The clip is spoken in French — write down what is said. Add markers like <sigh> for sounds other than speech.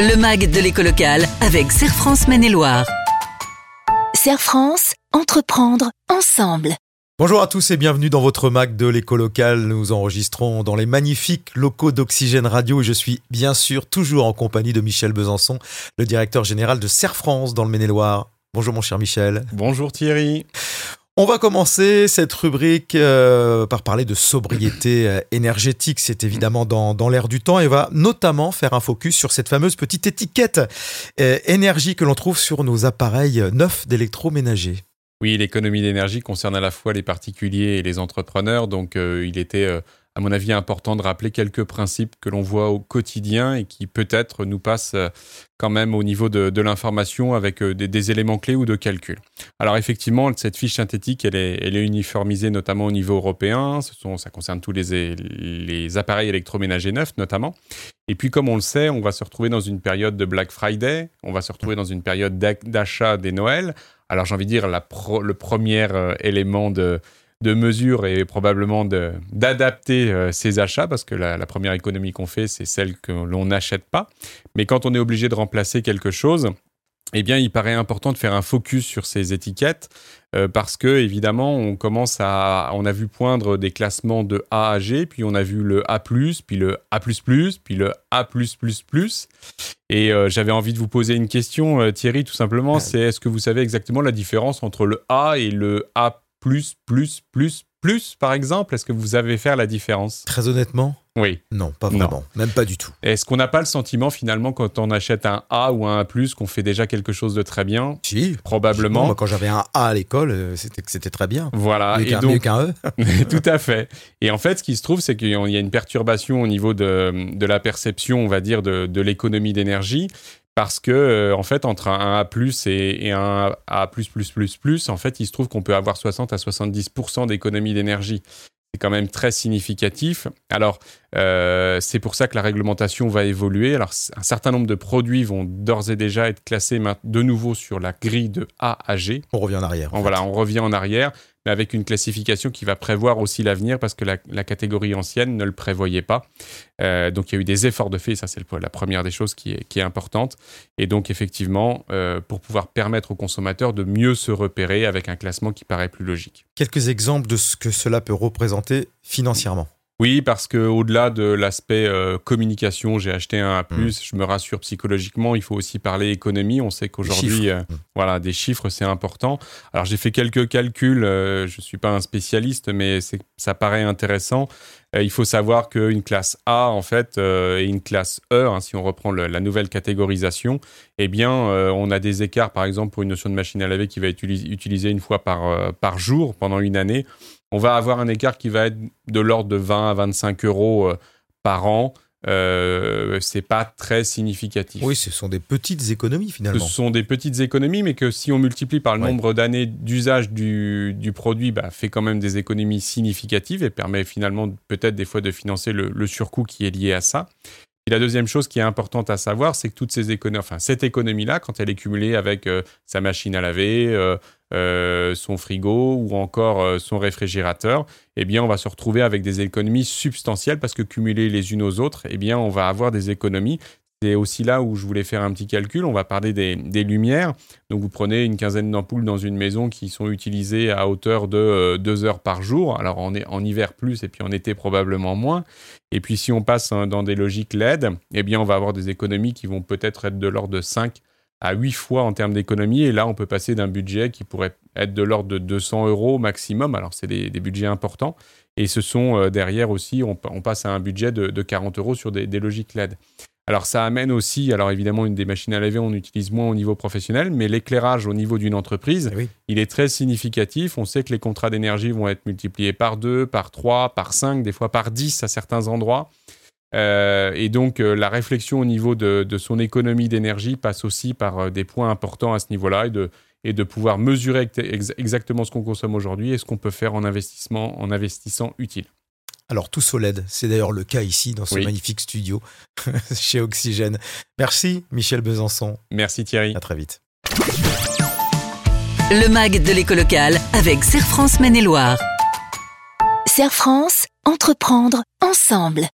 Le MAG de l'éco locale avec Serre France Maine-et-Loire. Serre France, entreprendre ensemble. Bonjour à tous et bienvenue dans votre MAG de l'éco locale. Nous enregistrons dans les magnifiques locaux d'Oxygène Radio et je suis bien sûr toujours en compagnie de Michel Besançon, le directeur général de Serre France dans le Maine-et-Loire. Bonjour mon cher Michel. Bonjour Thierry. On va commencer cette rubrique euh, par parler de sobriété euh, énergétique. C'est évidemment dans, l'air du temps et va notamment faire un focus sur cette fameuse petite étiquette euh, énergie que l'on trouve sur nos appareils neufs d'électroménager. Oui, l'économie d'énergie concerne à la fois les particuliers et les entrepreneurs, donc il était à mon avis, important de rappeler quelques principes que l'on voit au quotidien et qui peut-être nous passent euh, quand même au niveau de, l'information avec euh, des, éléments clés ou de calcul. Alors effectivement, cette fiche synthétique, elle est, uniformisée notamment au niveau européen. Ce sont, ça concerne tous les, appareils électroménagers neufs notamment. Et puis comme on le sait, on va se retrouver dans une période de Black Friday, on va se retrouver dans une période d'achat des Noëls. Alors j'ai envie de dire, le premier euh, élément de de mesure et probablement d'adapter euh, ses achats, parce que la, première économie qu'on fait, c'est celle que l'on n'achète pas. Mais quand on est obligé de remplacer quelque chose, eh bien, il paraît important de faire un focus sur ces étiquettes euh, parce que, évidemment, on commence à. On a vu poindre des classements de A à G, puis on a vu le A, puis le A, puis le A. Et euh, j'avais envie de vous poser une question, Thierry, tout simplement c'est est-ce que vous savez exactement la différence entre le A et le A? Plus, plus, plus, plus, par exemple? Est-ce que vous avez fait la différence? Très honnêtement? Oui. Non, pas vraiment. Même pas du tout. Est-ce qu'on n'a pas le sentiment, finalement, quand on achète un A ou un A, qu'on fait déjà quelque chose de très bien? Si. Probablement. Moi, quand j'avais un A à l'école, euh, c'était, c'était très bien. Voilà. et donc, mieux qu'un E. <laughs> tout à fait. Et en fait, ce qui se trouve, c'est qu'il y a une perturbation au niveau de, de la perception, on va dire, de, de l'économie d'énergie parce que euh, en fait entre un A+ et, et un A++++, en fait, il se trouve qu'on peut avoir 60 à 70% d'économie d'énergie. C'est quand même très significatif. Alors, euh, c'est pour ça que la réglementation va évoluer. Alors, un certain nombre de produits vont d'ores et déjà être classés de nouveau sur la grille de A à G. On revient en arrière. voilà, on revient en arrière avec une classification qui va prévoir aussi l'avenir parce que la, catégorie ancienne ne le prévoyait pas. Euh, donc il y a eu des efforts de fait, ça c'est la première des choses qui est, importante. Et donc effectivement, euh, pour pouvoir permettre aux consommateurs de mieux se repérer avec un classement qui paraît plus logique. Quelques exemples de ce que cela peut représenter financièrement. Oui, parce que au-delà de l'aspect euh, communication, j'ai acheté un A+, mm. je me rassure psychologiquement, il faut aussi parler économie. On sait qu'aujourd'hui, euh, voilà, des chiffres, c'est important. Alors j'ai fait quelques calculs, euh, je suis pas un spécialiste, mais ça paraît intéressant. Il faut savoir qu'une classe A, en fait, et une classe E, hein, si on reprend la nouvelle catégorisation, eh bien, on a des écarts, par exemple, pour une notion de machine à laver qui va être utilisée une fois par, jour pendant une année on va avoir un écart qui va être de l'ordre de 20 à 25 euros euh, par an. Euh, c'est pas très significatif. Oui, ce sont des petites économies finalement. Ce sont des petites économies, mais que si on multiplie par le nombre d'années d'usage du, produit, bah, fait quand même des économies significatives et permet finalement peut-être des fois de financer le, surcoût qui est lié à ça. Et la deuxième chose qui est importante à savoir, c'est que toutes ces économies, enfin cette économie-là, quand elle est cumulée avec euh, sa machine à laver, euh, euh, son frigo ou encore son réfrigérateur, eh bien on va se retrouver avec des économies substantielles parce que cumulées les unes aux autres, eh bien on va avoir des économies c'est aussi là où je voulais faire un petit calcul. On va parler des, lumières. Donc, vous prenez une quinzaine d'ampoules dans une maison qui sont utilisées à hauteur de euh, deux heures par jour. Alors, en, en hiver plus et puis en été probablement moins. Et puis, si on passe hein, dans des logiques LED, eh bien, on va avoir des économies qui vont peut-être être de l'ordre de 5 à 8 fois en termes d'économie. Et là, on peut passer d'un budget qui pourrait être de l'ordre de 200 euros maximum. Alors, c'est des, budgets importants. Et ce sont euh, derrière aussi, on, passe à un budget de, 40 euros sur des, des logiques LED. Alors ça amène aussi, alors évidemment, une des machines à laver, on utilise moins au niveau professionnel, mais l'éclairage au niveau d'une entreprise, eh il est très significatif. On sait que les contrats d'énergie vont être multipliés par 2, par 3, par 5, des fois par 10 à certains endroits. Euh, et donc euh, la réflexion au niveau de, son économie d'énergie passe aussi par euh, des points importants à ce niveau-là et de, et de pouvoir mesurer exactement ce qu'on consomme aujourd'hui et ce qu'on peut faire en investissement, en investissant utile. Alors tout solide, c'est d'ailleurs le cas ici dans ce magnifique studio <laughs> chez Oxygène. Merci Michel Besançon. Merci Thierry. À très vite. Le mag de l'éco local avec Serre France Maine-et-Loire. Serre France, entreprendre ensemble.